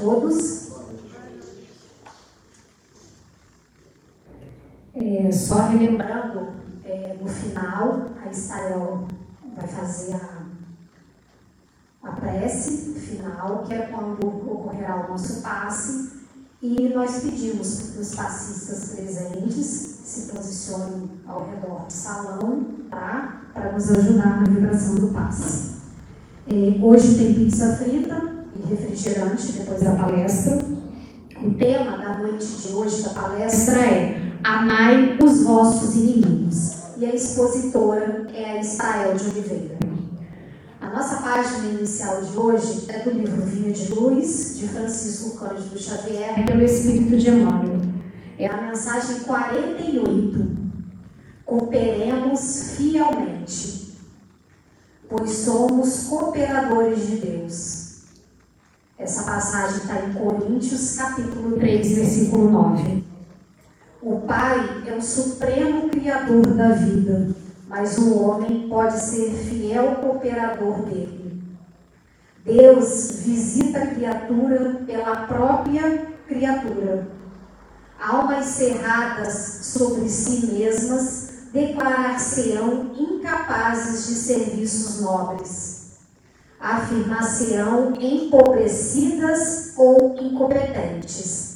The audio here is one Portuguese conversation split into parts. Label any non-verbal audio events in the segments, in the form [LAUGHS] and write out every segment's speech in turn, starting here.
Todos. É, só relembrando, é, no final, a Israel vai fazer a, a prece final, que é quando ocorrerá o nosso passe, e nós pedimos que os passistas presentes se posicionem ao redor do salão, tá? Para nos ajudar na vibração do passe. É, hoje tem pizza frita refrigerante depois da palestra. O tema da noite de hoje da palestra é Amai os vossos inimigos. E a expositora é a Israel de Oliveira. A nossa página inicial de hoje é do livro Vinha de Luz, de Francisco Cândido Xavier, pelo Espírito de Emmanuel. É a mensagem 48. Cooperemos fielmente, pois somos cooperadores de Deus. Essa passagem está em Coríntios, capítulo 3, versículo 9. O Pai é o supremo criador da vida, mas o homem pode ser fiel cooperador dele. Deus visita a criatura pela própria criatura. Almas cerradas sobre si mesmas declarar-se-ão incapazes de serviços nobres. Afirmar-se-ão empobrecidas ou incompetentes.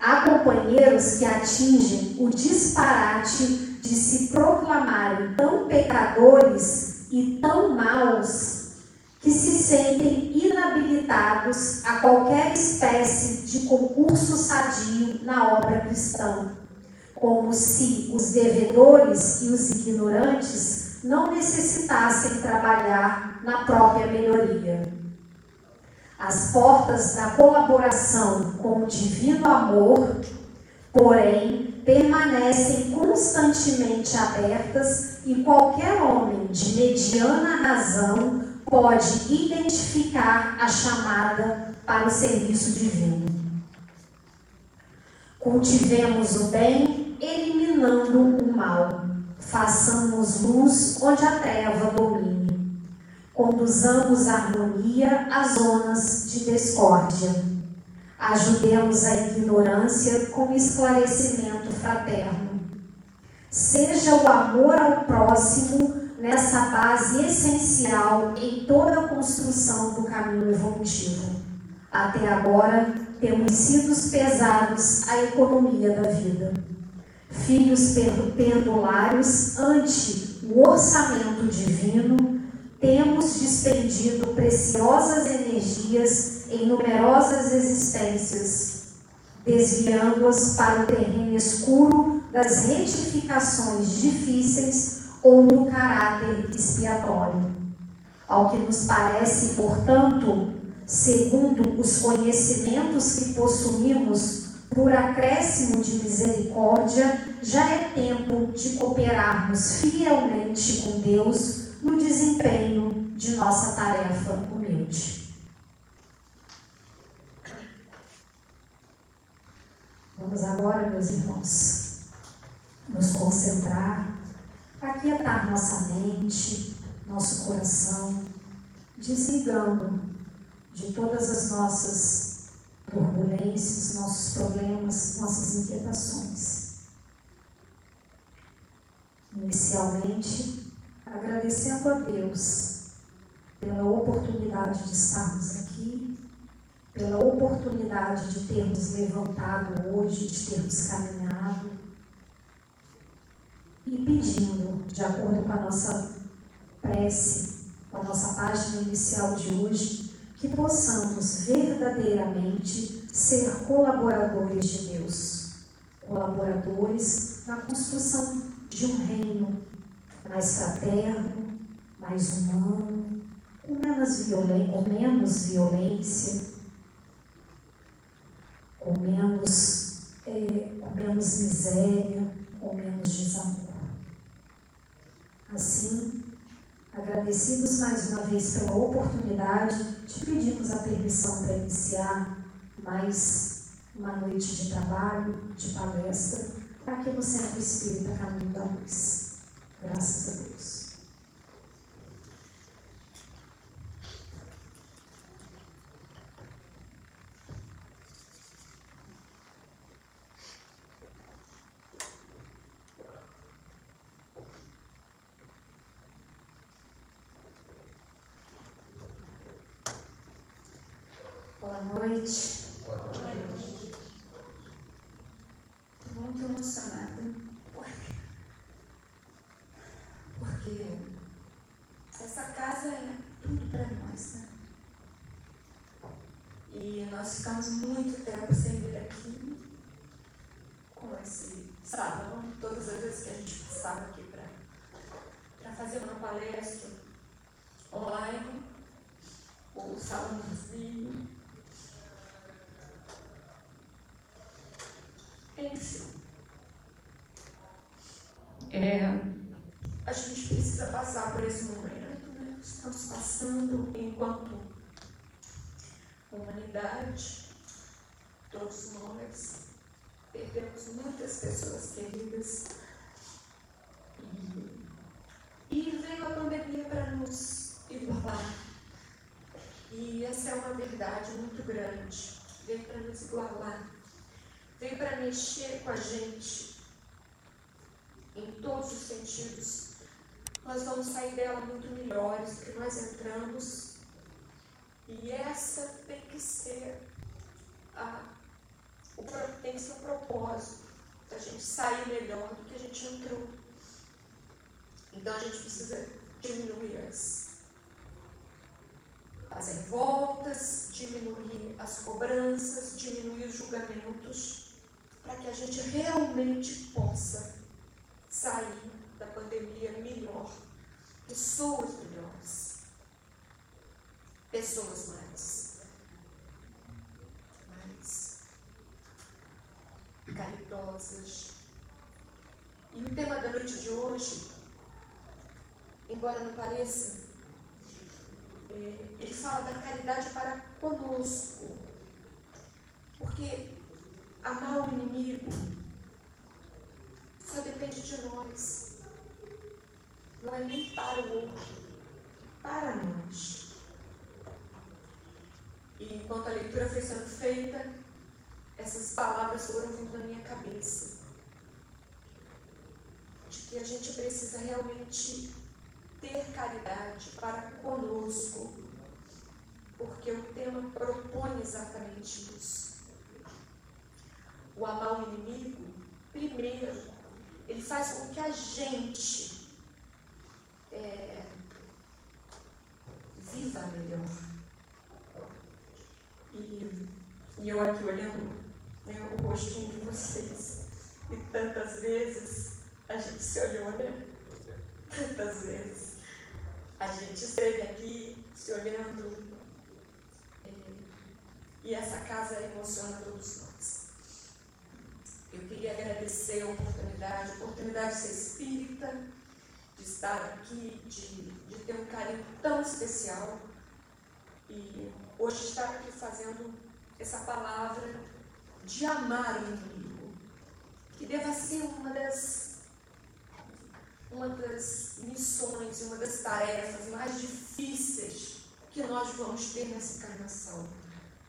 Há companheiros que atingem o disparate de se proclamarem tão pecadores e tão maus que se sentem inabilitados a qualquer espécie de concurso sadio na obra cristã, como se os devedores e os ignorantes não necessitassem trabalhar na própria melhoria. As portas da colaboração com o divino amor, porém, permanecem constantemente abertas e qualquer homem de mediana razão pode identificar a chamada para o serviço divino. Cultivemos o bem, eliminando o mal. Façamos luz onde a treva domina conduzamos a harmonia às zonas de discórdia. Ajudemos a ignorância com esclarecimento fraterno. Seja o amor ao próximo nessa base essencial em toda a construção do caminho evolutivo. Até agora, temos sido pesados a economia da vida. Filhos perdulários ante o orçamento divino, temos despendido preciosas energias em numerosas existências, desviando-as para o terreno escuro das retificações difíceis ou do caráter expiatório. Ao que nos parece, portanto, segundo os conhecimentos que possuímos, por acréscimo de misericórdia, já é tempo de cooperarmos fielmente com Deus no desempenho de nossa tarefa humilde. Vamos agora, meus irmãos, nos concentrar, aquietar nossa mente, nosso coração, desligando de todas as nossas turbulências, nossos problemas, nossas inquietações. Inicialmente, agradecendo a Deus pela oportunidade de estarmos aqui, pela oportunidade de termos levantado hoje, de termos caminhado e pedindo, de acordo com a nossa prece, com a nossa página inicial de hoje, que possamos verdadeiramente ser colaboradores de Deus, colaboradores na construção de um reino mais fraterno, mais humano, com menos, violen com menos violência, com menos, é, com menos miséria, com menos desamor. Assim, agradecidos mais uma vez pela oportunidade, te pedimos a permissão para iniciar mais uma noite de trabalho, de palestra, para que você Centro Espírita Caminho da Luz. Graças a Deus. Boa noite. Boa noite. Estou muito emocionada. Porque, porque essa casa é tudo para nós, né? E nós ficamos muito tempo sem vir aqui com esse sábado, todas as vezes que a gente passava aqui para fazer uma palestra online, o salão vazio. Enfim. É, a gente precisa passar por esse momento, né? Estamos passando enquanto humanidade, todos nós perdemos muitas pessoas queridas e veio a pandemia para nos igualar. E essa é uma verdade muito grande. Veio para nos igualar. Veio para mexer com a gente em todos os sentidos. Nós vamos sair dela muito melhores do que nós entramos e essa tem que ser a, o, tem que ser o propósito da gente sair melhor do que a gente entrou. Então a gente precisa diminuir as, as revoltas, diminuir as cobranças, diminuir os julgamentos, para que a gente realmente possa sair da pandemia melhor, pessoas melhores pessoas mais, mais caridosas. E o tema da noite de hoje, embora não pareça, é, ele fala da caridade para conosco. Porque amar o inimigo só depende de nós. Não é nem para o outro, para nós. E enquanto a leitura foi sendo feita, essas palavras foram vindo na minha cabeça. De que a gente precisa realmente ter caridade para conosco, porque o tema propõe exatamente isso. O amar o inimigo, primeiro, ele faz com que a gente é, viva melhor. E, e eu aqui olhando né, o rostinho de vocês. E tantas vezes a gente se olhou, né? Tantas vezes. A gente esteve aqui se olhando. É, e essa casa emociona todos nós. Eu queria agradecer a oportunidade, a oportunidade de ser espírita, de estar aqui, de, de ter um carinho tão especial. E hoje estar aqui fazendo essa palavra de amar o inimigo, que deva ser uma das, uma das missões, uma das tarefas mais difíceis que nós vamos ter nessa encarnação,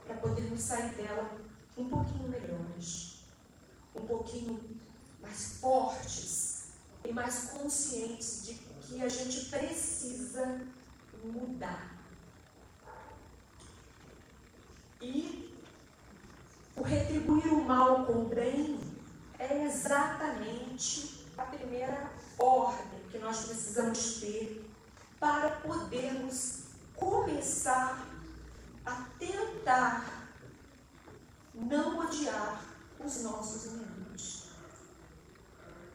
para podermos sair dela um pouquinho melhores, um pouquinho mais fortes e mais conscientes de que a gente precisa mudar e o retribuir o mal com o bem é exatamente a primeira ordem que nós precisamos ter para podermos começar a tentar não odiar os nossos inimigos.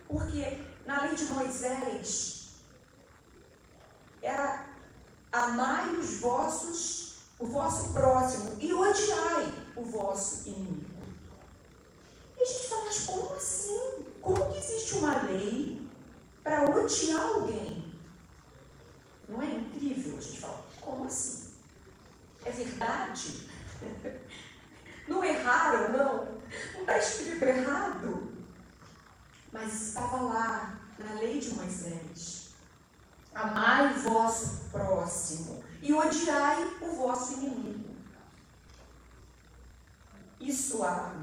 Porque na lei de Moisés era amai os vossos o vosso próximo e odiai o vosso inimigo. E a gente fala, mas como assim? Como que existe uma lei para odiar alguém? Não é incrível? A gente fala, como assim? É verdade? [LAUGHS] Não erraram, não? Não está escrito errado? Mas estava lá, na lei de Moisés. Amai o vosso próximo e odiai o vosso inimigo. Isso há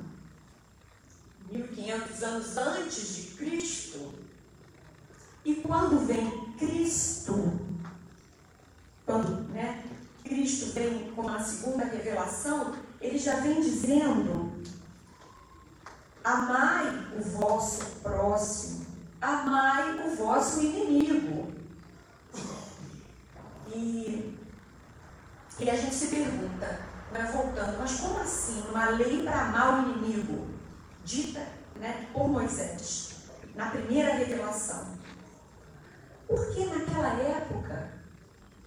1500 anos antes de Cristo. E quando vem Cristo, quando né, Cristo vem com a segunda revelação, ele já vem dizendo: amai o vosso próximo, amai o vosso inimigo. E, e a gente se pergunta, vai voltando, mas como assim uma lei para amar o inimigo, dita né, por Moisés, na primeira revelação? Porque naquela época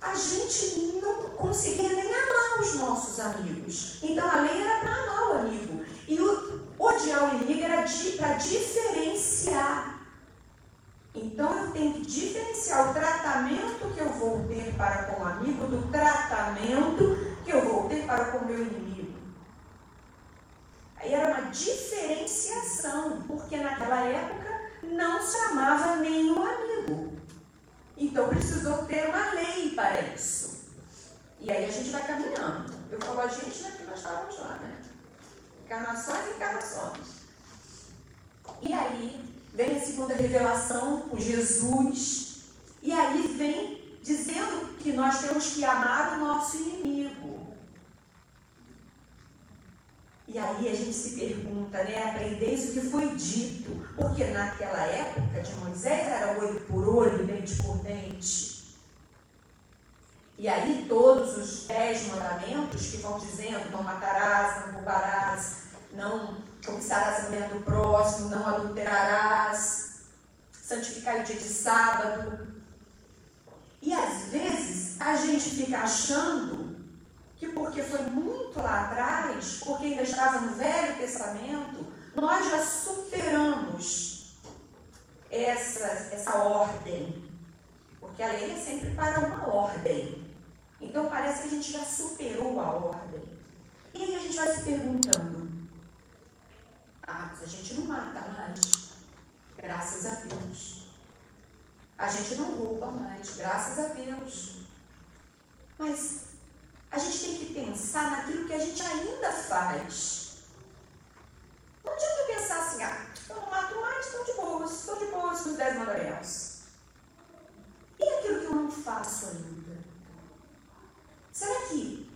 a gente não conseguia nem amar os nossos amigos. Então a lei era para amar o amigo. E o odiar o inimigo era para diferenciar. Então eu tenho que diferenciar o tratamento que eu vou ter para com o amigo do tratamento que eu vou ter para com o meu inimigo. Aí era uma diferenciação, porque naquela época não se amava nenhum amigo. Então precisou ter uma lei para isso. E aí a gente vai caminhando. Eu falo a gente, né? Porque nós estávamos lá, né? Encarnações e encarnações. E aí vem a segunda revelação, o Jesus. E aí vem dizendo que nós temos que amar o nosso inimigo. E aí a gente se pergunta, né? Aprendeis o que foi dito. Porque naquela época de Moisés era olho por olho, dente por dente. E aí todos os dez mandamentos que vão dizendo, não matarás, não roubarás, não cobiçarás a mulher do próximo, não adulterarás, santificar o dia de sábado. E às vezes a gente fica achando que porque foi muito lá atrás, porque ainda estava no Velho Testamento, nós já superamos essa, essa ordem. Porque a lei é sempre para uma ordem. Então parece que a gente já superou a ordem. E aí a gente vai se perguntando: ah, mas a gente não mata mais. Graças a Deus. A gente não rouba mais, graças a Deus. Mas a gente tem que pensar naquilo que a gente ainda faz. Não adianta pensar assim, ah, eu não mato mais, estou de boas, estou de boas com os dez mandamentos. E aquilo que eu não faço ainda? Será que,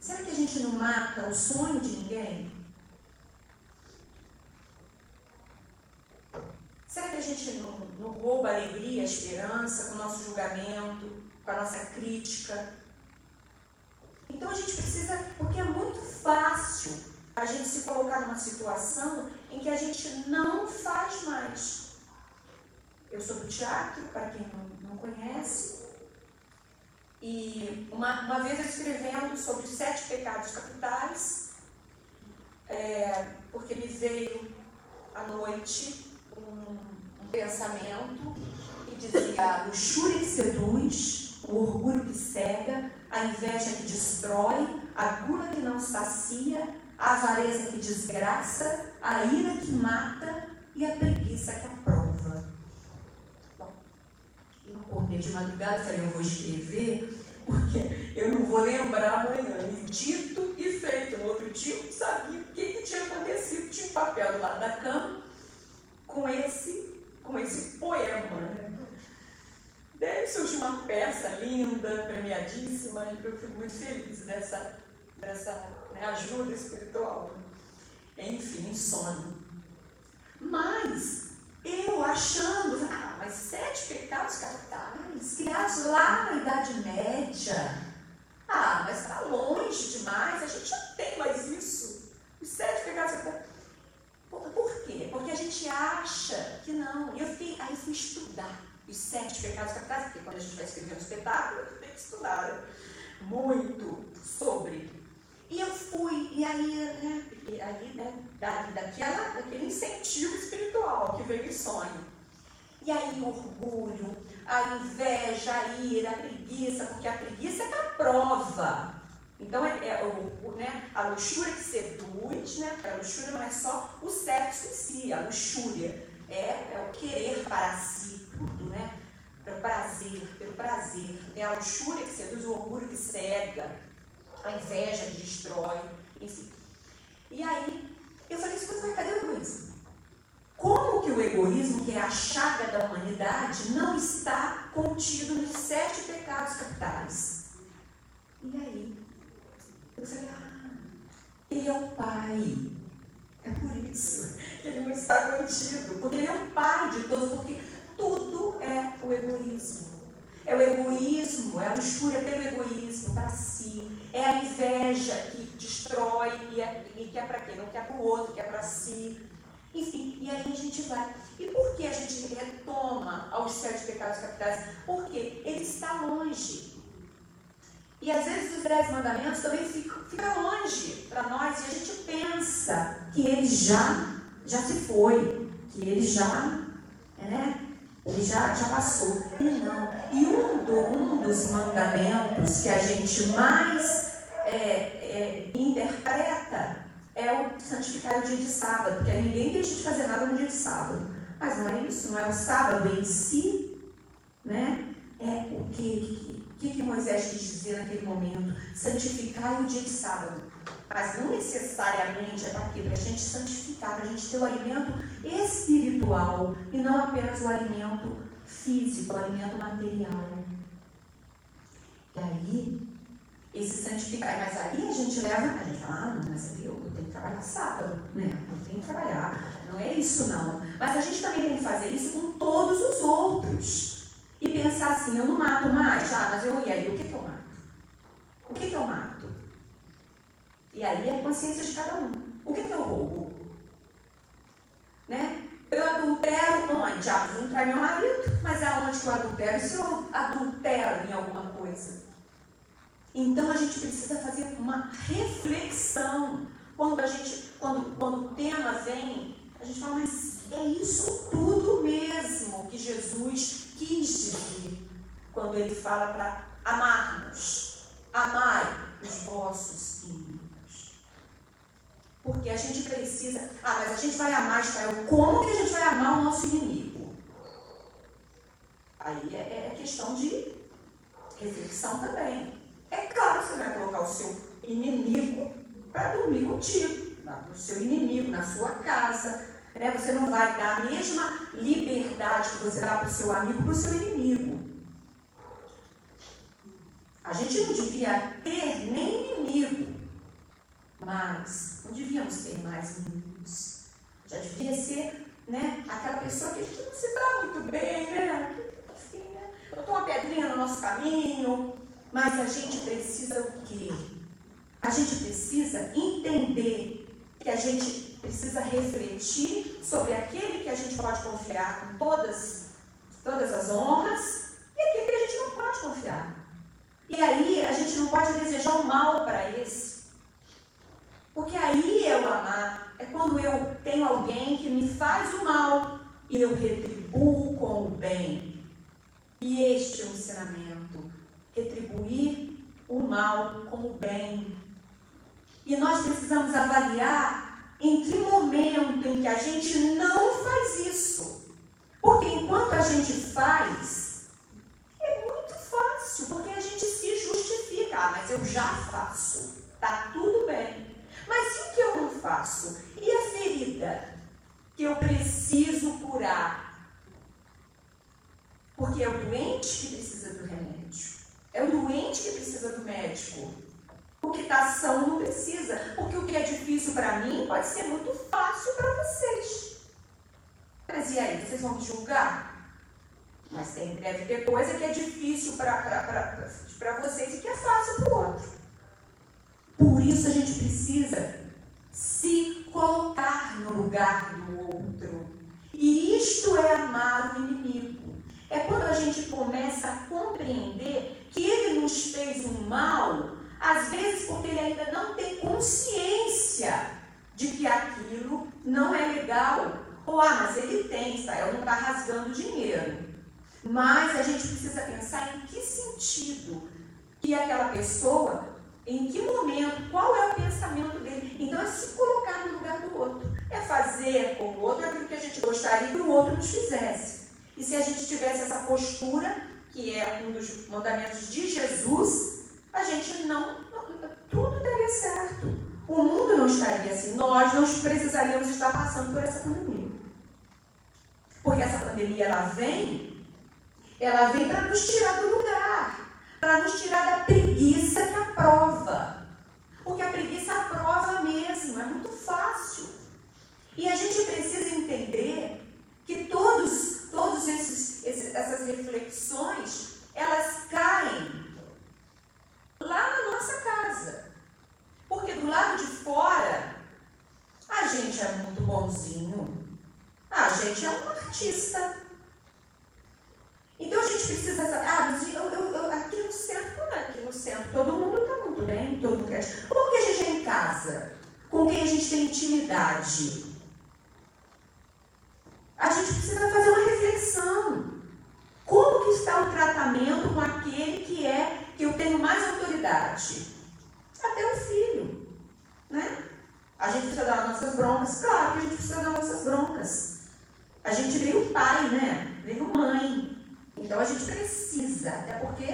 será que a gente não mata o sonho de ninguém? Será que a gente não, não rouba a alegria, a esperança com o nosso julgamento, com a nossa crítica? Então a gente precisa, porque é muito fácil a gente se colocar numa situação em que a gente não faz mais. Eu sou do teatro, para quem não, não conhece, e uma, uma vez escrevendo sobre os sete pecados capitais, é, porque me veio à noite um, um pensamento que dizia a luxúria que seduz, o orgulho que cega, a inveja que destrói, a gula que não sacia, a avareza que desgraça, a ira que mata e a preguiça que aprova. Acordei de madrugada e falei, eu vou escrever, porque eu não vou lembrar amanhã. E dito e feito. No outro dia eu sabia o que, que tinha acontecido. Tinha um papel do lado da cama com esse, com esse poema. Né? Daí surgiu uma peça linda, premiadíssima, e eu fico muito feliz dessa, dessa né, ajuda espiritual. Enfim, sono. Mas eu achando, ah, mas sete pecados capitais, criados lá na Idade Média. Ah, mas está longe demais, a gente já tem mais isso. Os sete pecados capitais. Por, por quê? Porque a gente acha que não. Eu fiquei, aí fui estudar os sete pecados capitais, porque quando a gente vai escrever um espetáculo, gente tem que estudar muito sobre. E eu fui, e aí, né, e aí, né, daquela, daquele incentivo espiritual que veio em sonho. E aí o orgulho, a inveja, a ira, a preguiça, porque a preguiça é a prova. Então, é, é o, né, a luxúria que seduz, né, a luxúria não é só o sexo em si, a luxúria é, é o querer para si tudo, né? Pelo prazer, pelo prazer. Tem a luxúria que seduz, o orgulho que cega, a inveja que destrói, enfim. E aí, eu falei, escuta, mas cadê o egoísmo? Como que o egoísmo, que é a chaga da humanidade, não está contido nos sete pecados capitais? E aí, ele é o Pai. É por isso que ele não está contido, porque ele é o Pai de todos, porque tudo é o egoísmo. É o egoísmo, é a mistura pelo egoísmo para si. É a inveja que destrói e, é, e quer para quem? Não quer para o outro, quer para si. Enfim, e aí a gente vai. E por que a gente retoma aos sete pecados capitais? Porque ele está longe. E às vezes os dez mandamentos também ficam, ficam longe para nós e a gente pensa que ele já, já se foi, que ele já, né, ele já, já passou. E não. E um, do, um dos mandamentos que a gente mais é, é, interpreta é o santificar o dia de sábado, porque ninguém deixa de fazer nada no dia de sábado. Mas não é isso, não é o sábado em si, né? É o que, que, que Moisés quis dizer naquele momento? Santificar o dia de sábado. Mas não necessariamente é para quê? Para a gente santificar, para a gente ter o alimento espiritual e não apenas o alimento físico, o alimento material. E aí, esse santificar. Mas aí a gente leva, a gente fala, ah, não, mas eu, eu tenho que trabalhar sábado, né? Eu tenho que trabalhar. Não é isso não. Mas a gente também tem que fazer isso com todos os outros. E pensar assim, eu não mato mais, ah, mas eu e aí, o que, que eu mato? O que, que eu mato? E aí é a consciência de cada um. O que, que eu roubo? Né? Eu adultero onde? Ah, não traio meu marido, mas aonde que eu adultero? Se eu adultero em alguma coisa? Então a gente precisa fazer uma reflexão. Quando a gente, quando, quando o tema vem, a gente fala, mas é isso tudo mesmo que Jesus quis dizer quando ele fala para amarmos. Amai os vossos inimigos. Porque a gente precisa. Ah, mas a gente vai amar Israel. Como que a gente vai amar o nosso inimigo? Aí é, é questão de reflexão também. É claro que você vai colocar o seu inimigo para dormir contigo, o seu inimigo na sua casa. Né? Você não vai dar a mesma liberdade que você dá para o seu amigo para o seu inimigo. A gente não devia ter nem inimigo, mas não devíamos ter mais inimigos. Já devia ser né, aquela pessoa que não se dá muito bem, né? Assim, né? Botou uma pedrinha no nosso caminho, mas a gente precisa o quê? A gente precisa entender que a gente precisa refletir sobre aquele que a gente pode confiar com todas, todas as honras e aquele que a gente não pode confiar. E aí a gente não pode desejar o mal para esse. Porque aí é o amar. É quando eu tenho alguém que me faz o mal e eu retribuo com o bem. E este é o ensinamento retribuir o mal com o bem. E nós precisamos avaliar em que momento em que a gente não faz isso. Porque enquanto a gente faz, é muito fácil, porque a gente se justifica. Ah, mas eu já faço, tá tudo bem. Mas e o que eu não faço? E a ferida que eu preciso curar? Porque é o doente que precisa do remédio. É o doente que precisa do médico. Não precisa. Porque o que é difícil para mim pode ser muito fácil para vocês. Mas e aí, vocês vão me julgar? Mas tem, deve ter coisa que é difícil para vocês e que é fácil para o outro. Por isso a gente precisa se colocar no lugar do outro. E isto é amar o inimigo. É quando a gente começa a compreender que ele nos fez um mal, às vezes porque ele ainda não tem consciência de que aquilo não é legal. Ou, ah, mas ele tem, Israel não está rasgando dinheiro. Mas a gente precisa pensar em que sentido que aquela pessoa, em que momento, qual é o pensamento dele. Então é se colocar no lugar do outro. É fazer com o outro aquilo que a gente gostaria que o outro nos fizesse. E se a gente tivesse essa postura, que é um dos mandamentos de Jesus, a gente não. Tudo daria certo. O mundo não estaria assim. Nós não precisaríamos estar passando por essa pandemia. Porque essa pandemia, ela vem, ela vem para nos tirar do lugar. Para nos tirar da preguiça que aprova. Porque a preguiça aprova mesmo, é muito fácil. E a gente precisa entender que todos, todos esses, esses essas reflexões, elas caem lá na nossa casa. Porque do lado de fora, a gente é muito bonzinho, a gente é um artista. Então a gente precisa saber, ah, eu, eu, eu, aqui no centro, é, aqui no centro, todo mundo está muito bem, todo mundo quer. Por que a gente é em casa? Com quem a gente tem intimidade? A gente precisa fazer uma reflexão. Como que está o tratamento com aquele que é que eu tenho mais autoridade? Até o filho, né? A gente precisa dar nossas broncas, claro que a gente precisa dar nossas broncas. A gente veio pai, né? Veio mãe. Então a gente precisa, até porque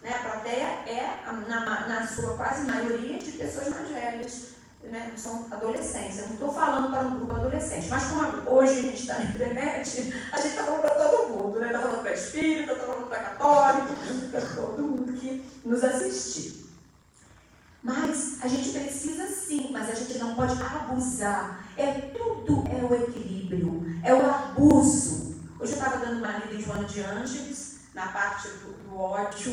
né, a plateia é, na, na sua quase maioria, de pessoas mais velhas né, são adolescentes. Eu não estou falando para um grupo adolescente, mas como hoje a gente está na internet, a gente está falando para todo mundo, né? Está falando para espírita, está falando para católico, para todo mundo que nos assistir. Mas a gente precisa sim, mas a gente não pode abusar. É tudo é o equilíbrio, é o abuso. Hoje eu estava dando uma lida em Joana de Ângeles, na parte do, do ódio,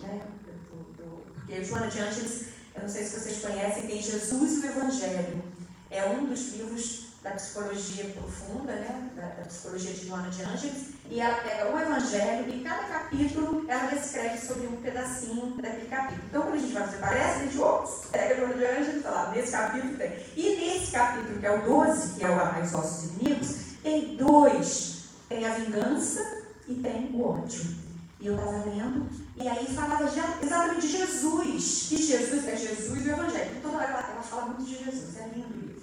né? Do, do, porque Joana de Ângeles eu não sei se vocês conhecem, tem Jesus e o Evangelho. É um dos livros da psicologia profunda, né? da, da psicologia de Joana de Ângeles, e ela pega o Evangelho e cada capítulo ela descreve sobre um pedacinho daquele capítulo. Então, quando a gente vai fazer parece, a gente pega Joana de Ângeles e fala, nesse capítulo tem. E nesse capítulo, que é o 12, que é o Arrais Ossos Inimigos, tem dois. Tem a vingança e tem o ódio. E eu estava lendo, e aí falava já, exatamente de Jesus. Que Jesus é Jesus e o Evangelho. Toda hora ela, ela fala muito de Jesus, é lindo o livro.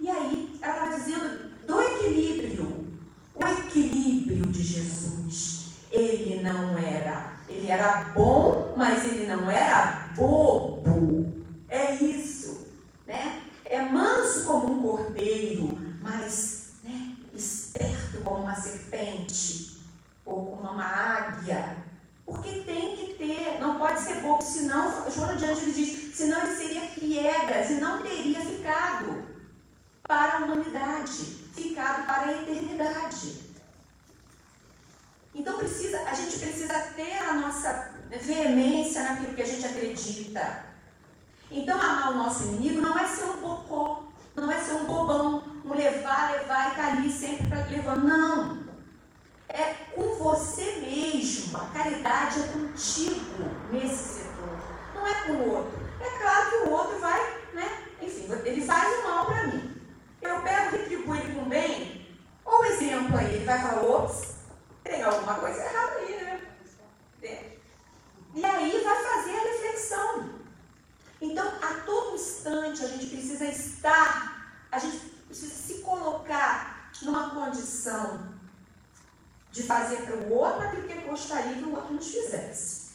E aí ela estava dizendo do equilíbrio. O equilíbrio de Jesus. Ele não era, ele era bom, mas ele não era bobo. É isso, né? É manso como um cordeiro, mas né, esperto como uma serpente ou como uma águia. Porque tem que ter, não pode ser bobo, senão, Joana de Anjos diz, senão ele seria piegas e não teria ficado para a humanidade, ficado para a eternidade. Então precisa, a gente precisa ter a nossa veemência naquilo que a gente acredita. Então amar o nosso inimigo não é ser um bocó, não é ser um bobão, um levar, levar e ali sempre para levar. Não é com você mesmo. A caridade é contigo nesse setor. Não é com o outro. É claro que o outro vai, né? Enfim, ele faz o mal para mim. Eu pego e retribuo ele com bem. Ou exemplo aí, ele vai falar, ops, tem alguma coisa errada aí, né? E aí vai fazer a reflexão. Então, a todo instante, a gente precisa estar, a gente precisa se colocar numa condição de fazer para o outro aquilo que ele gostaria que o outro nos fizesse.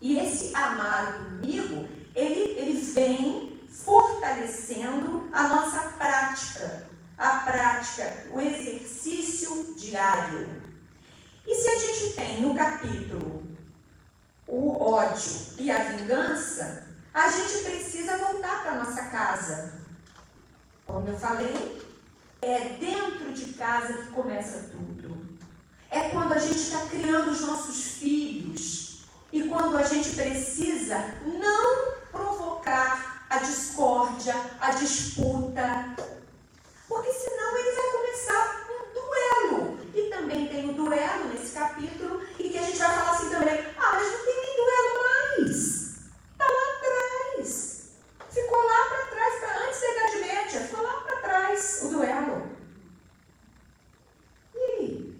E esse amar o inimigo, ele, ele vem fortalecendo a nossa prática, a prática, o exercício diário. E se a gente tem no capítulo o ódio e a vingança, a gente precisa voltar para nossa casa. Como eu falei, é dentro de casa que começa tudo é quando a gente está criando os nossos filhos e quando a gente precisa não provocar a discórdia, a disputa, porque senão ele vai começar um duelo. E também tem o duelo nesse capítulo, e que a gente vai falar assim também: ah, mas não tem nem duelo mais. Está lá atrás. Ficou lá para trás, para antes da Idade Média, ficou lá para trás o duelo.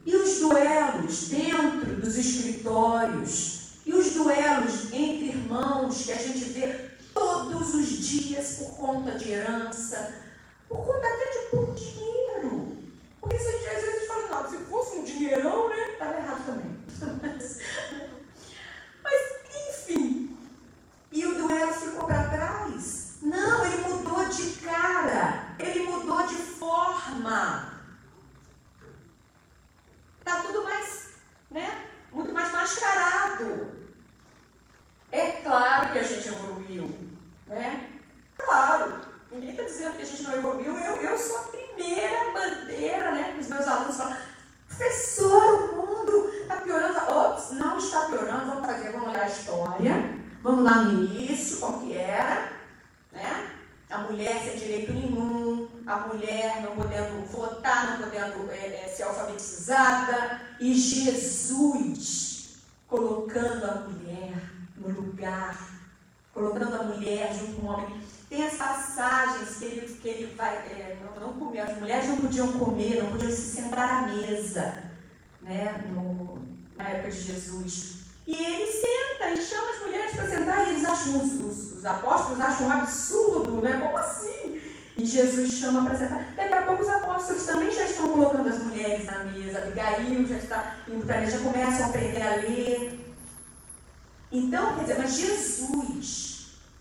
E os duelos dentro dos escritórios, e os duelos entre irmãos que a gente vê todos os dias por conta de herança, por conta até de por dinheiro. Porque a gente, às vezes fala, não, se fosse um dinheirão, né? Estava errado também. [LAUGHS] Mas, enfim. E o duelo ficou para trás? Não, ele mudou de cara, ele mudou de forma. Está tudo mais, né? Muito mais mascarado. É claro que a gente evoluiu, né? Claro. Ninguém está dizendo que a gente não evoluiu. Eu, eu sou a primeira bandeira, né? Que os meus alunos falam, professor, o mundo está piorando. Ops, não está piorando. Vamos fazer, vamos olhar a história. Vamos lá no início, como que era, né? A mulher sem direito nenhum, a mulher não podendo votar, não podendo é, é, ser alfabetizada, e Jesus colocando a mulher no lugar, colocando a mulher junto com o homem. Tem as passagens que ele, que ele vai. É, não, não comer, as mulheres não podiam comer, não podiam se sentar à mesa, né, no, na época de Jesus. E ele senta e chama as mulheres para sentar, e eles acham, os, os, os apóstolos acham um absurdo, né? Como assim? E Jesus chama para sentar. Daqui a pouco os apóstolos também já estão colocando as mulheres na mesa. Abigail já está indo para já começam a aprender a ler. Então, quer dizer, mas Jesus.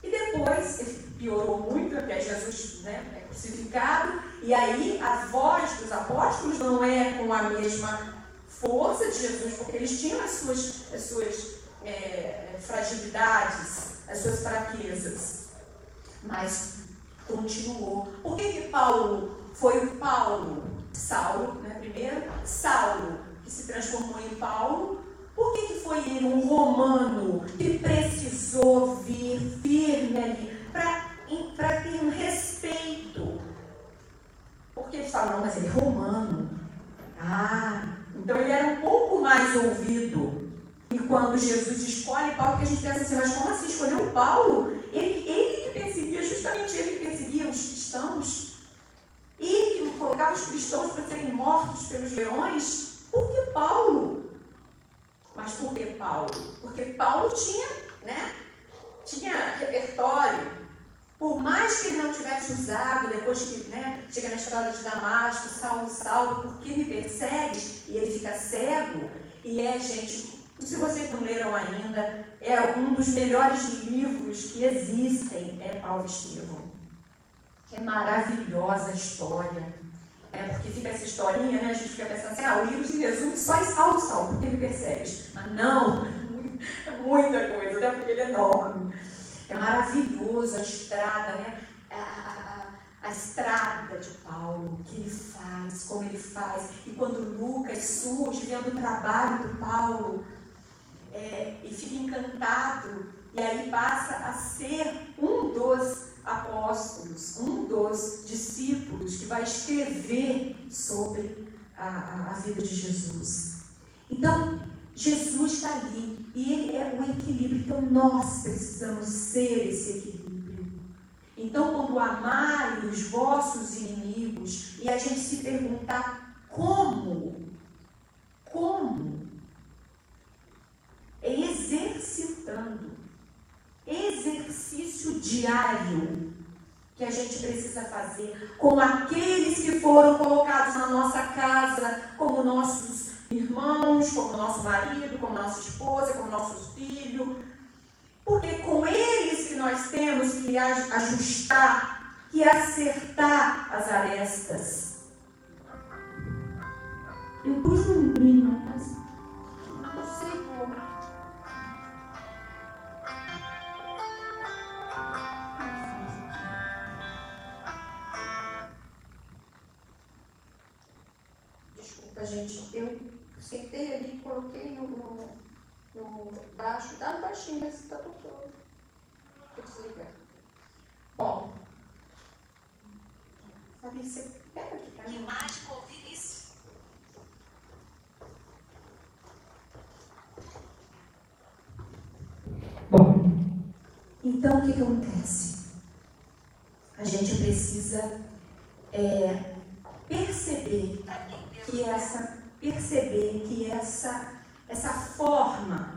E depois, ele piorou muito, porque Jesus né, é crucificado, e aí a voz dos apóstolos não é com a mesma força de Jesus, porque eles tinham as suas, as suas é, fragilidades, as suas fraquezas. Mas continuou. Por que, que Paulo foi o Paulo? Saulo, né, primeiro, Saulo, que se transformou em Paulo. Por que, que foi ele, um romano, que precisou vir firme ali para ter um respeito? Porque eles falam, mas ele é romano. Ah, então ele era um pouco mais ouvido. E quando Jesus escolhe Paulo, que a gente pensa assim, mas como assim escolheu Paulo? Ele, ele que perseguia, justamente ele que perseguia os cristãos. Ele que colocava os cristãos para serem mortos pelos leões. Por que Paulo? Mas por que Paulo? Porque Paulo tinha, né? Tinha repertório, por mais que ele não tivesse usado, depois que né, chega na estrada de Damasco, Saulo, Saulo, por que me persegues? E ele fica cego. E é, gente, se vocês não leram ainda, é um dos melhores livros que existem, é Paulo Estevão. É maravilhosa a história. É porque fica essa historinha, né? A gente fica pensando assim, ah, o livro se resume só em Saulo, Saulo, porque me persegues. Mas não, é [LAUGHS] muita coisa, né? Porque ele é enorme. É maravilhoso a estrada, né? A, a, a, estrada de Paulo, o que ele faz, como ele faz. E quando Lucas surge vendo o trabalho do Paulo, é, e fica encantado, e aí passa a ser um dos apóstolos, um dos discípulos que vai escrever sobre a, a vida de Jesus. Então, Jesus está ali e ele é o equilíbrio. Então nós precisamos ser esse equilíbrio. Então, quando amarem os vossos inimigos e a gente se perguntar como, como, é exercitando, exercício diário que a gente precisa fazer com aqueles que foram colocados na nossa casa como nossos irmãos, como nosso marido, como nossa esposa, como nossos filhos. Porque com eles que nós temos que ajustar, que acertar as arestas. Eu no baixinho, mas está tocando. Vou desligar. Bom, sabe, você pega aqui pra mim. Que mágico ouvir isso. Bom, então o que, que acontece? A gente precisa é, perceber que essa perceber que essa, essa forma,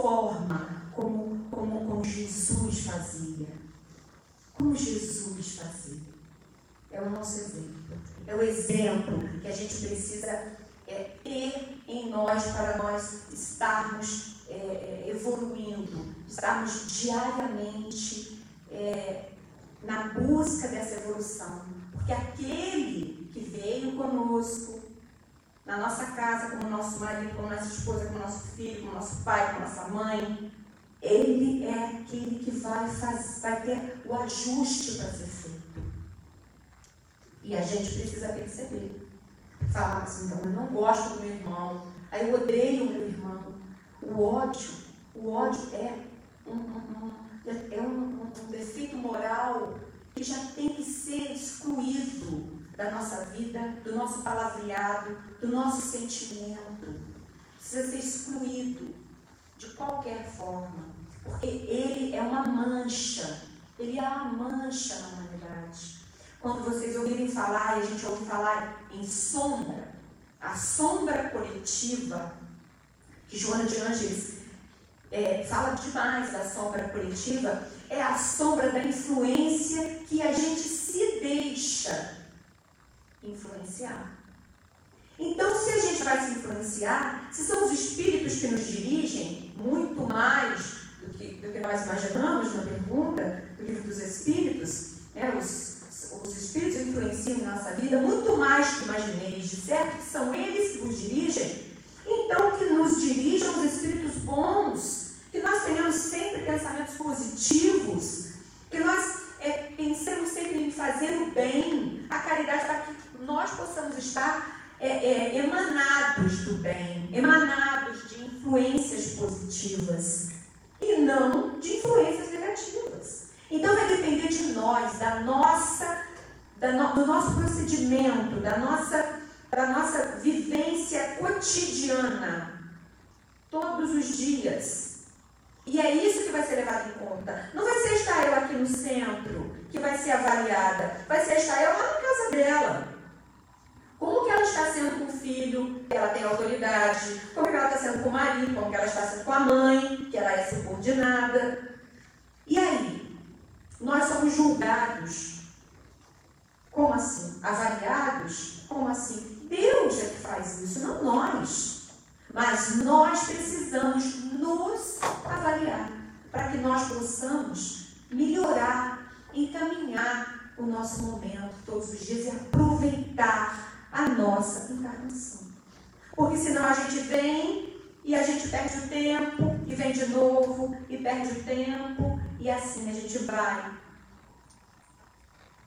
forma como, como, como Jesus fazia, como Jesus fazia, é o nosso exemplo. É o exemplo que a gente precisa é, ter em nós para nós estarmos é, é evoluindo, estarmos diariamente é, na busca dessa evolução. Porque aquele que veio conosco, na nossa casa, como nosso marido, como nossa esposa, como nosso filho, como nosso pai, como nossa mãe. Ele é aquele que vai, faz, vai ter o ajuste para ser feito. E a gente precisa perceber. Falar assim, então, eu não gosto do meu irmão, aí eu odeio o meu irmão. O ódio, o ódio é um, um, um é um, um defeito moral que já tem que ser excluído da nossa vida, do nosso palavreado, do nosso sentimento. Precisa ser excluído de qualquer forma. Porque ele é uma mancha. Ele é uma mancha na humanidade. Quando vocês ouvirem falar, e a gente ouve falar em sombra, a sombra coletiva, que Joana de Ângeles é, fala demais da sombra coletiva, é a sombra da influência que a gente se deixa influenciar. Então, se a gente vai se influenciar, se são os espíritos que nos dirigem, muito mais do que, do que nós imaginamos na pergunta do livro dos Espíritos, né, os, os Espíritos influenciam nossa vida, muito mais que imagineis, de certo que são eles que nos dirigem. Então, que nos dirijam os Espíritos bons, que nós tenhamos sempre pensamentos positivos, que nós é, pensemos sempre em fazer o bem, a caridade, para que nós possamos estar é, é, emanados do bem, emanados de influências positivas e não de influências negativas. Então vai depender de nós, da nossa, da no, do nosso procedimento, da nossa, da nossa vivência cotidiana, todos os dias. E é isso que vai ser levado em conta. Não vai ser estar eu aqui no centro que vai ser avaliada, vai ser estar eu lá na casa dela. Como que ela está sendo com o filho, que ela tem autoridade, como que ela está sendo com o marido, como que ela está sendo com a mãe, que ela é subordinada. E aí? Nós somos julgados. Como assim? Avaliados? Como assim? Deus é que faz isso, não nós. Mas nós precisamos nos avaliar para que nós possamos melhorar, encaminhar o nosso momento todos os dias e aproveitar a nossa encarnação. Porque senão a gente vem e a gente perde o tempo, e vem de novo, e perde o tempo, e assim a gente vai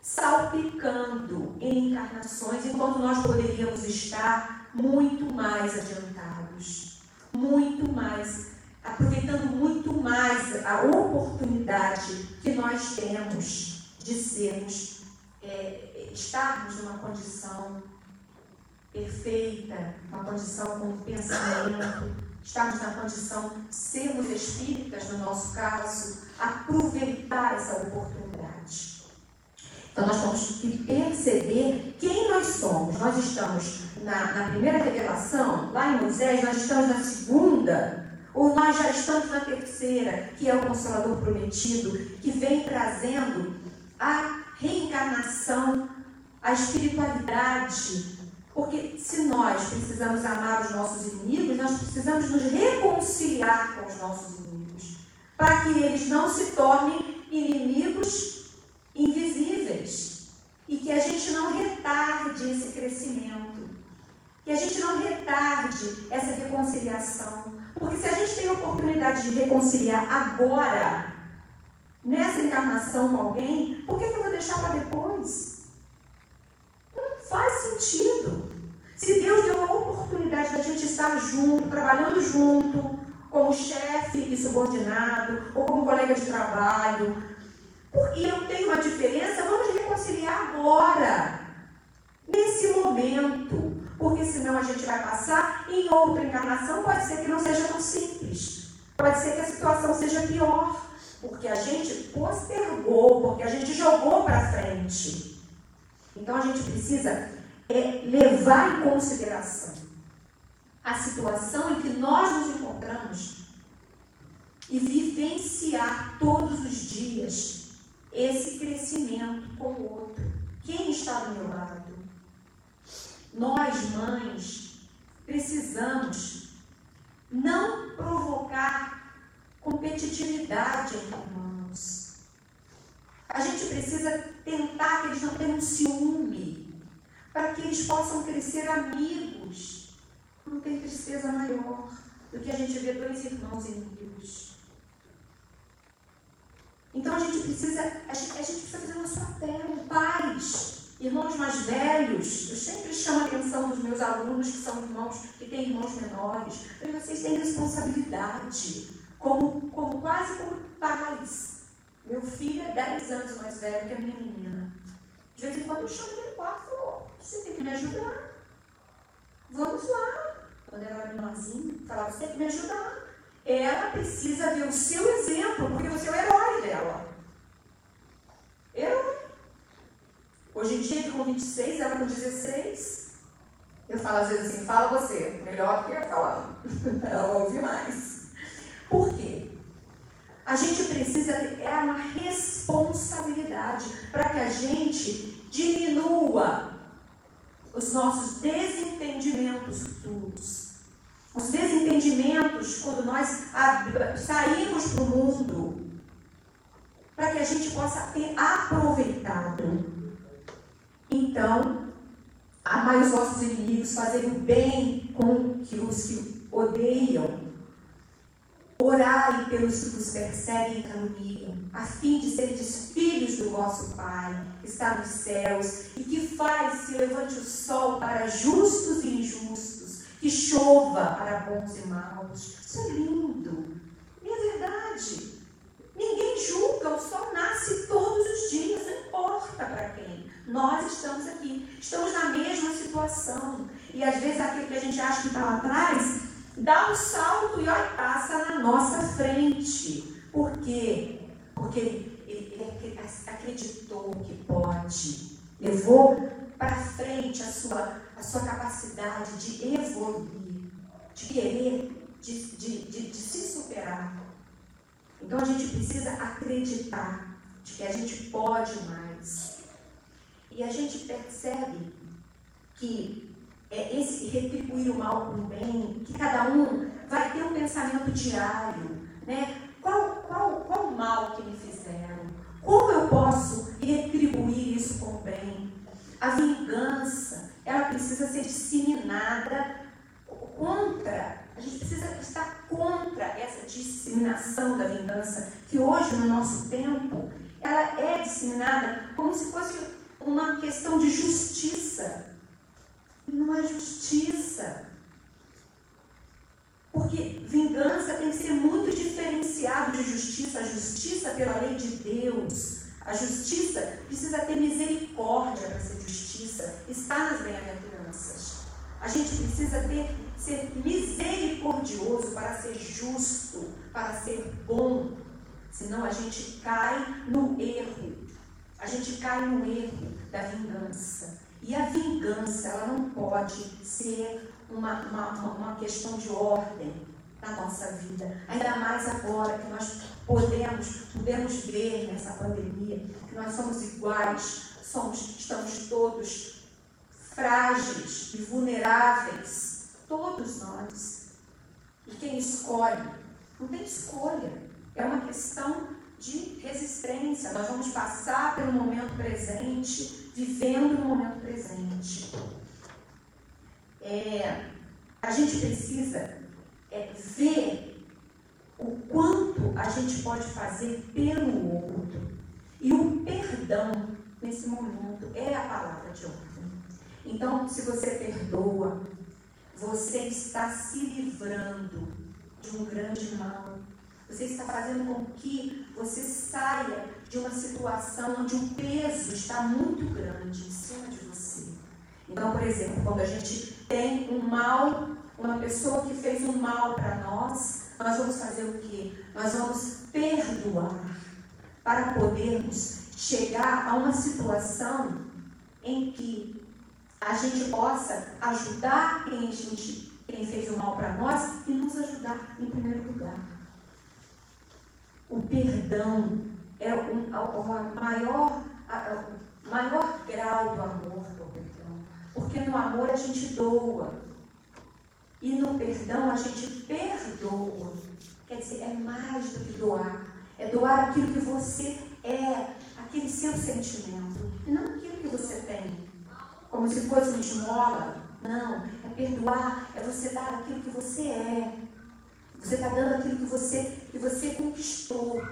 salpicando em encarnações, enquanto nós poderíamos estar muito mais adiantados, muito mais, aproveitando muito mais a oportunidade que nós temos de sermos, é, estarmos numa condição perfeita, uma condição com pensamento, estarmos na condição de sermos espíritas, no nosso caso, aproveitar essa oportunidade. Então, nós temos que perceber quem nós somos. Nós estamos na, na primeira revelação, lá em Moisés, nós estamos na segunda, ou nós já estamos na terceira, que é o Consolador Prometido, que vem trazendo a reencarnação, a espiritualidade, porque se nós precisamos amar os nossos inimigos, nós precisamos nos reconciliar com os nossos inimigos, para que eles não se tornem inimigos invisíveis e que a gente não retarde esse crescimento, que a gente não retarde essa reconciliação. Porque se a gente tem a oportunidade de reconciliar agora, nessa encarnação com alguém, por que, eu vou deixar para depois? Faz sentido. Se Deus deu a oportunidade da gente estar junto, trabalhando junto, como chefe e subordinado, ou como colega de trabalho, e eu tenho uma diferença, vamos reconciliar agora, nesse momento, porque senão a gente vai passar em outra encarnação, pode ser que não seja tão simples, pode ser que a situação seja pior, porque a gente postergou, porque a gente jogou para frente. Então a gente precisa é, levar em consideração a situação em que nós nos encontramos e vivenciar todos os dias esse crescimento com o outro. Quem está do meu lado? Nós, mães, precisamos não provocar competitividade entre irmãos a gente precisa tentar que eles não tenham ciúme, para que eles possam crescer amigos. Não tem tristeza maior do que a gente ver dois irmãos inimigos. Então a gente precisa, a gente, a gente precisa fazer nosso papel, pais, irmãos mais velhos. Eu sempre chamo a atenção dos meus alunos que são irmãos, que têm irmãos menores, porque vocês têm responsabilidade, como, como quase como pais meu filho é 10 anos mais velho que a minha menina. De vez em quando eu chamo ele no quarto e falo, você tem que me ajudar. Vamos lá. Quando ela era menorzinha, falava, você tem que me ajudar. Ela precisa ver o seu exemplo, porque você é o herói dela. Herói. Hoje em dia, com 26, ela com 16. Eu falo às vezes assim, fala você, melhor que eu falando. ela ouve mais. Por quê? A gente precisa ter é uma responsabilidade para que a gente diminua os nossos desentendimentos futuros. Os desentendimentos, quando nós saímos para o mundo, para que a gente possa ter aproveitado. Então, amai os vossos inimigos, fazer o bem com que os que odeiam. Orai pelos que vos perseguem e caluniam, a fim de seres filhos do vosso Pai, que está nos céus, e que faz se levante o sol para justos e injustos, que chova para bons e maus. Isso é lindo. E é verdade. Ninguém julga, o sol nasce todos os dias, não importa para quem. Nós estamos aqui, estamos na mesma situação. E às vezes aquilo que a gente acha que está lá atrás, dá um salto e olha, passa na nossa frente. Por quê? Porque ele, ele, acreditou que pode. Levou para frente a sua, a sua capacidade de evoluir, de querer, de, de, de, de se superar. Então a gente precisa acreditar de que a gente pode mais. E a gente percebe que é esse retribuir o mal com o bem, que cada um vai ter um pensamento diário, né? Qual, qual, qual o mal que me fizeram? Como eu posso retribuir isso com o bem? A vingança, ela precisa ser disseminada contra a gente precisa estar contra essa disseminação da vingança, que hoje, no nosso tempo, ela é disseminada como se fosse uma questão de justiça. Não é justiça. Porque vingança tem que ser muito diferenciado de justiça. A justiça pela lei de Deus. A justiça precisa ter misericórdia para ser justiça. Está nas bem-aventuranças. A gente precisa ter ser misericordioso, para ser justo, para ser bom. Senão a gente cai no erro. A gente cai no erro da vingança. E a vingança, ela não pode ser uma, uma, uma questão de ordem na nossa vida. Ainda mais agora que nós podemos, podemos ver nessa pandemia que nós somos iguais, somos, estamos todos frágeis e vulneráveis Todos nós. E quem escolhe? Não tem escolha. É uma questão de resistência. Nós vamos passar pelo momento presente, vivendo no momento presente. É, a gente precisa é, ver o quanto a gente pode fazer pelo outro. E o perdão, nesse momento, é a palavra de ordem. Então, se você perdoa, você está se livrando de um grande mal. Você está fazendo com que você saia de uma situação onde o peso está muito grande em cima de você. Então, por exemplo, quando a gente tem um mal, uma pessoa que fez um mal para nós, nós vamos fazer o quê? Nós vamos perdoar para podermos chegar a uma situação em que a gente possa ajudar quem, gente, quem fez o mal para nós e nos ajudar em primeiro lugar. O perdão é o, o maior, o maior grau do amor do perdão. Porque no amor a gente doa. E no perdão a gente perdoa. Quer dizer, é mais do que doar. É doar aquilo que você é, aquele seu sentimento, e não aquilo que você tem como se fosse uma esmola. Não, é perdoar, é você dar aquilo que você é. Você está dando aquilo que você, que você conquistou.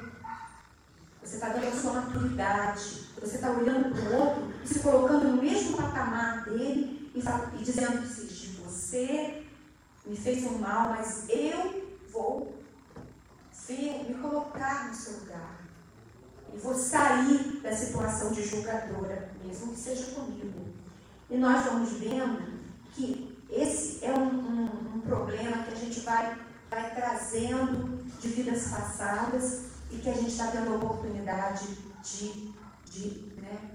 Você está dando a sua maturidade. Você está olhando para o outro e se colocando no mesmo patamar dele e, e dizendo que você me fez um mal, mas eu vou me colocar no seu lugar. E vou sair da situação de julgadora, mesmo que seja comigo. E nós vamos vendo que esse é um, um, um problema que a gente vai, vai trazendo de vidas passadas e que a gente está tendo a oportunidade de, de né,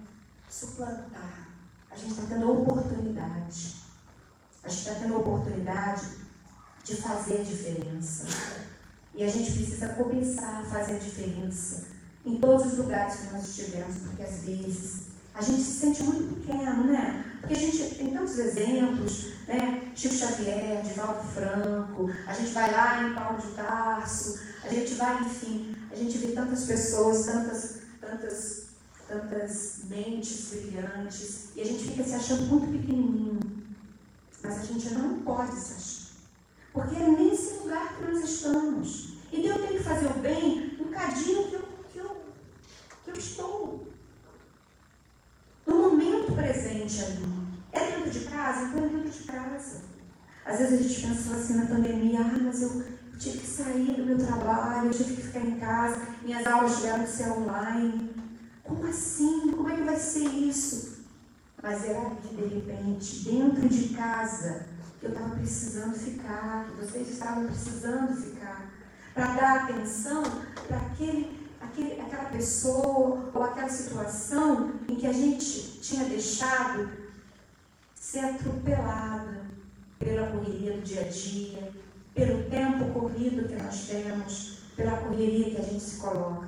suplantar. A gente está tendo a oportunidade. A gente está tendo a oportunidade de fazer a diferença. E a gente precisa começar a fazer a diferença em todos os lugares que nós estivemos, porque às vezes a gente se sente muito pequeno, né? Porque a gente tem tantos exemplos, né? Chico Xavier, Divaldo Franco, a gente vai lá em Paulo de Tarso, a gente vai, enfim, a gente vê tantas pessoas, tantas, tantas, tantas mentes brilhantes, e a gente fica se achando muito pequenininho. Mas a gente não pode se achar. Porque é nesse lugar que nós estamos. E eu tenho que fazer o bem um cadinho que eu, que eu, que eu estou no momento presente ali. É dentro de casa? Então é dentro de casa. Às vezes a gente pensa assim na pandemia, ah, mas eu tive que sair do meu trabalho, eu tive que ficar em casa, minhas aulas tiveram que ser online. Como assim? Como é que vai ser isso? Mas era ali, de repente, dentro de casa, que eu estava precisando ficar, que vocês estavam precisando ficar, para dar atenção para aquele aquele, aquela pessoa ou aquela situação em que a gente tinha deixado ser atropelada pela correria do dia a dia, pelo tempo corrido que nós temos, pela correria que a gente se coloca.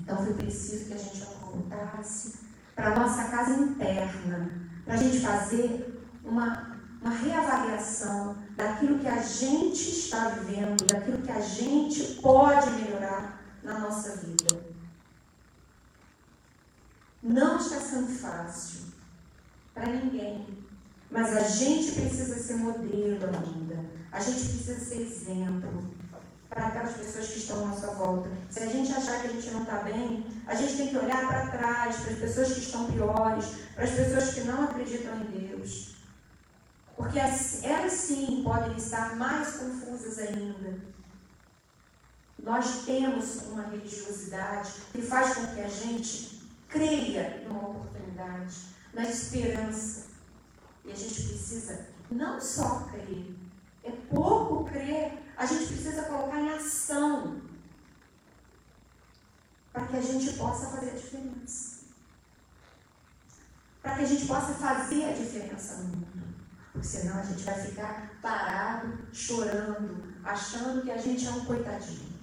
Então foi preciso que a gente voltasse para a nossa casa interna, para a gente fazer uma, uma reavaliação daquilo que a gente está vivendo, daquilo que a gente pode melhorar na nossa vida. Não está sendo fácil para ninguém, mas a gente precisa ser modelo ainda. A gente precisa ser exemplo para aquelas pessoas que estão à nossa volta. Se a gente achar que a gente não está bem, a gente tem que olhar para trás, para as pessoas que estão piores, para as pessoas que não acreditam em Deus. Porque elas sim podem estar mais confusas ainda. Nós temos uma religiosidade que faz com que a gente creia numa oportunidade, na esperança. E a gente precisa não só crer, é pouco crer, a gente precisa colocar em ação para que a gente possa fazer a diferença. Para que a gente possa fazer a diferença no mundo. Porque senão a gente vai ficar parado, chorando, achando que a gente é um coitadinho.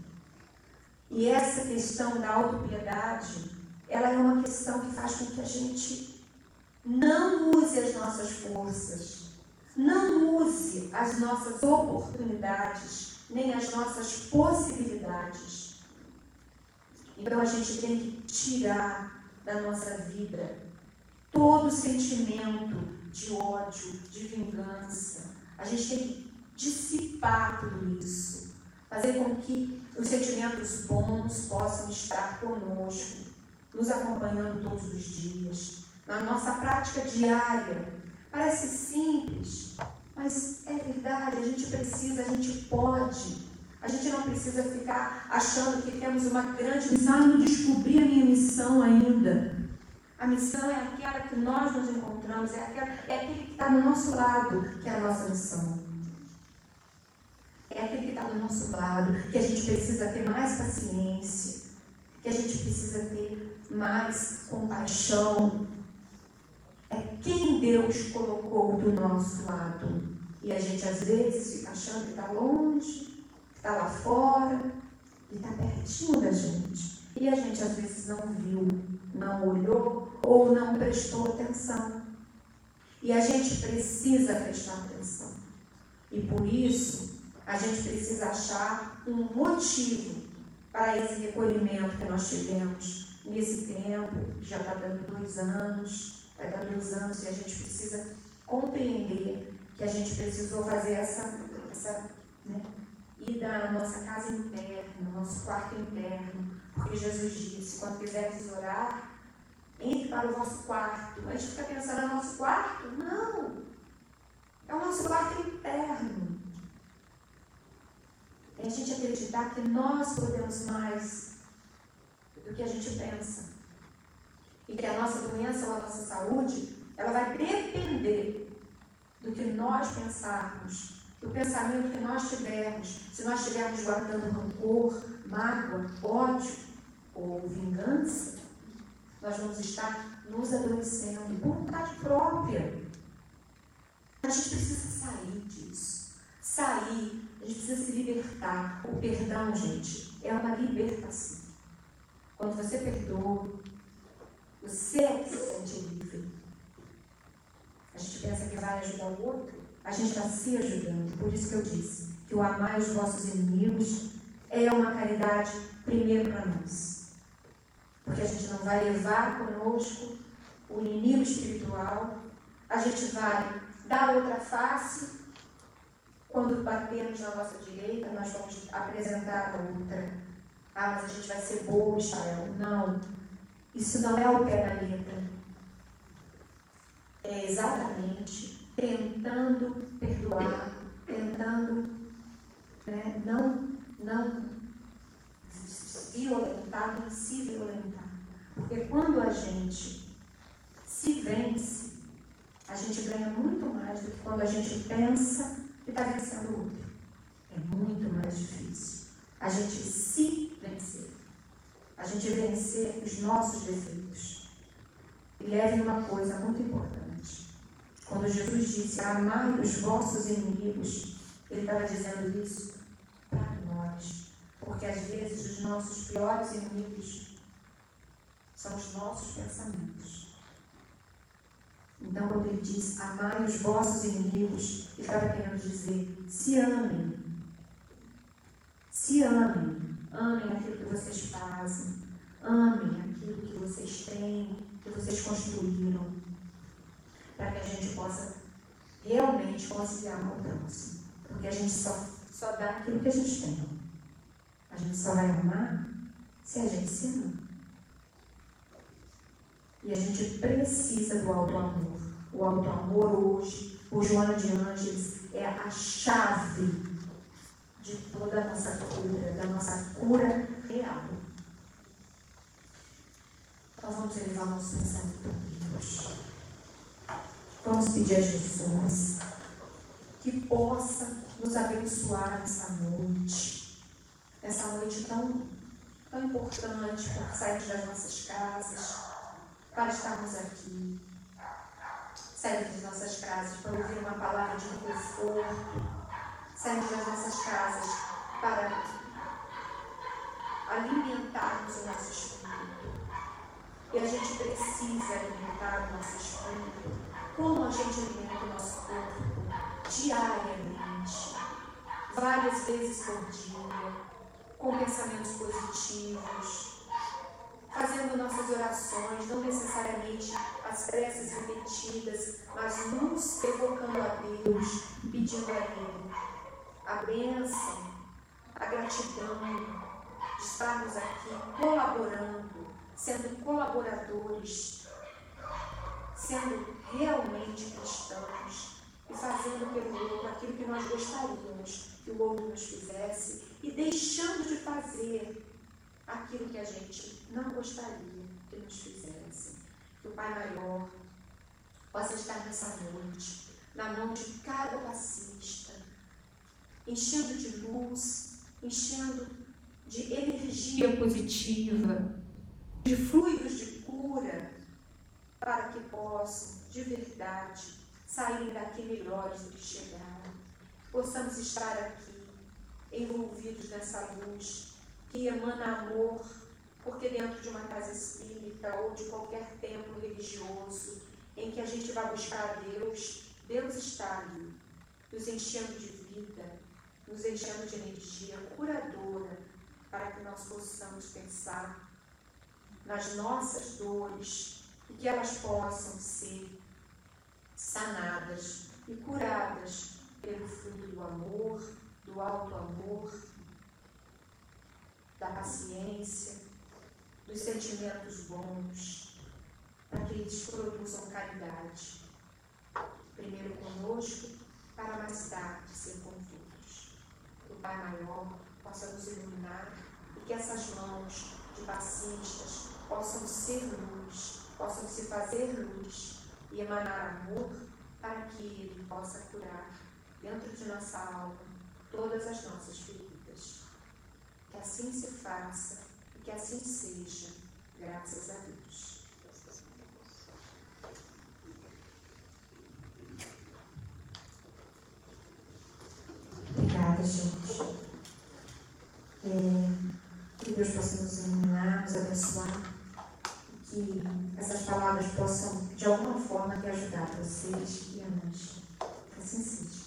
E essa questão da autopiedade, ela é uma questão que faz com que a gente não use as nossas forças, não use as nossas oportunidades, nem as nossas possibilidades. Então a gente tem que tirar da nossa vida todo sentimento de ódio, de vingança. A gente tem que dissipar tudo isso, fazer com que os sentimentos bons possam estar conosco, nos acompanhando todos os dias, na nossa prática diária. Parece simples, mas é verdade, a gente precisa, a gente pode. A gente não precisa ficar achando que temos uma grande missão. e não descobri a minha missão ainda. A missão é aquela que nós nos encontramos, é, aquela, é aquele que está no nosso lado, que é a nossa missão é aquele que está do nosso lado, que a gente precisa ter mais paciência, que a gente precisa ter mais compaixão. É quem Deus colocou do nosso lado. E a gente às vezes fica achando que está longe, que está lá fora, e está pertinho da gente. E a gente às vezes não viu, não olhou ou não prestou atenção. E a gente precisa prestar atenção. E por isso, a gente precisa achar um motivo para esse recolhimento que nós tivemos nesse tempo, já está dando dois anos, dois anos, e a gente precisa compreender que a gente precisou fazer essa, essa né, ida à nossa casa interna, nosso quarto interno, porque Jesus disse, quando quiseres orar, entre para o vosso quarto. A gente fica pensando, é nosso quarto? Não! É o nosso quarto interno é a gente acreditar que nós podemos mais do que a gente pensa. E que a nossa doença ou a nossa saúde, ela vai depender do que nós pensarmos, do pensamento que nós tivermos. Se nós estivermos guardando rancor, mágoa, ódio ou vingança, nós vamos estar nos adoecendo por vontade própria. A gente precisa sair disso. Sair, a gente precisa se libertar. O perdão, gente, é uma libertação. Quando você perdoa, é que se sente livre. A gente pensa que vai ajudar o outro, a gente está se ajudando. Por isso que eu disse que o amar os vossos inimigos é uma caridade primeiro para nós. Porque a gente não vai levar conosco o inimigo espiritual, a gente vai dar outra face. Quando batemos na nossa direita, nós vamos apresentar a outra. Ah, mas a gente vai ser bobo, Israel. Não. Isso não é o pé na letra. É exatamente tentando perdoar, tentando né, não, não violentar, nem se violentar. Porque quando a gente se vence, a gente ganha muito mais do que quando a gente pensa que está vencendo o outro. É muito mais difícil. A gente se vencer. A gente vencer os nossos defeitos. E leve uma coisa muito importante. Quando Jesus disse, amai os vossos inimigos, ele estava dizendo isso para nós. Porque às vezes os nossos piores inimigos são os nossos pensamentos. Então, quando ele diz amai os vossos inimigos, ele estava querendo dizer: se amem. Se amem. Amem aquilo que vocês fazem. Amem aquilo que vocês têm, que vocês construíram. Para que a gente possa realmente conciliar o próximo. Porque a gente só, só dá aquilo que a gente tem. A gente só vai amar se a gente se ama. E a gente precisa do alto amor. O alto amor hoje, por Joana de Ângeles, é a chave de toda a nossa cura, da nossa cura real. Nós vamos elevar nosso pensamento a Deus. Vamos pedir a Jesus que possa nos abençoar nessa noite, essa noite tão, tão importante para sairmos das nossas casas para estarmos aqui. Saímos das nossas casas para ouvir uma palavra de conforto. Saímos das nossas casas para alimentarmos o nosso espírito. E a gente precisa alimentar o nosso espírito. Como a gente alimenta o nosso corpo? Diariamente. Várias vezes por dia. Com pensamentos positivos fazendo nossas orações, não necessariamente as preces repetidas, mas nos evocando a Deus, pedindo a Ele a bênção, a gratidão de estarmos aqui colaborando, sendo colaboradores, sendo realmente cristãos e fazendo pelo outro aquilo que nós gostaríamos que o outro nos fizesse e deixando de fazer aquilo que a gente não gostaria que nos fizessem. Que o Pai Maior possa estar nessa noite, na mão de cada passista, enchendo de luz, enchendo de energia positiva, de fluidos de cura, para que possam, de verdade, saírem daqui melhores do que chegaram. Possamos estar aqui, envolvidos nessa luz que emana amor, porque dentro de uma casa espírita ou de qualquer templo religioso em que a gente vai buscar a Deus, Deus está ali, nos enchendo de vida, nos enchendo de energia curadora, para que nós possamos pensar nas nossas dores e que elas possam ser sanadas e curadas pelo fruto do amor, do alto amor da paciência, dos sentimentos bons, para que eles produzam caridade, primeiro conosco, para mais tarde ser com Pai Maior possa nos iluminar e que essas mãos de passistas possam ser luz, possam se fazer luz e emanar amor para que Ele possa curar dentro de nossa alma todas as nossas feridas. Que assim se faça e que assim seja, graças a Deus. Obrigada, gente. É, que Deus possa nos iluminar, nos abençoar. Que essas palavras possam, de alguma forma, te ajudar vocês e a nós. Assim seja.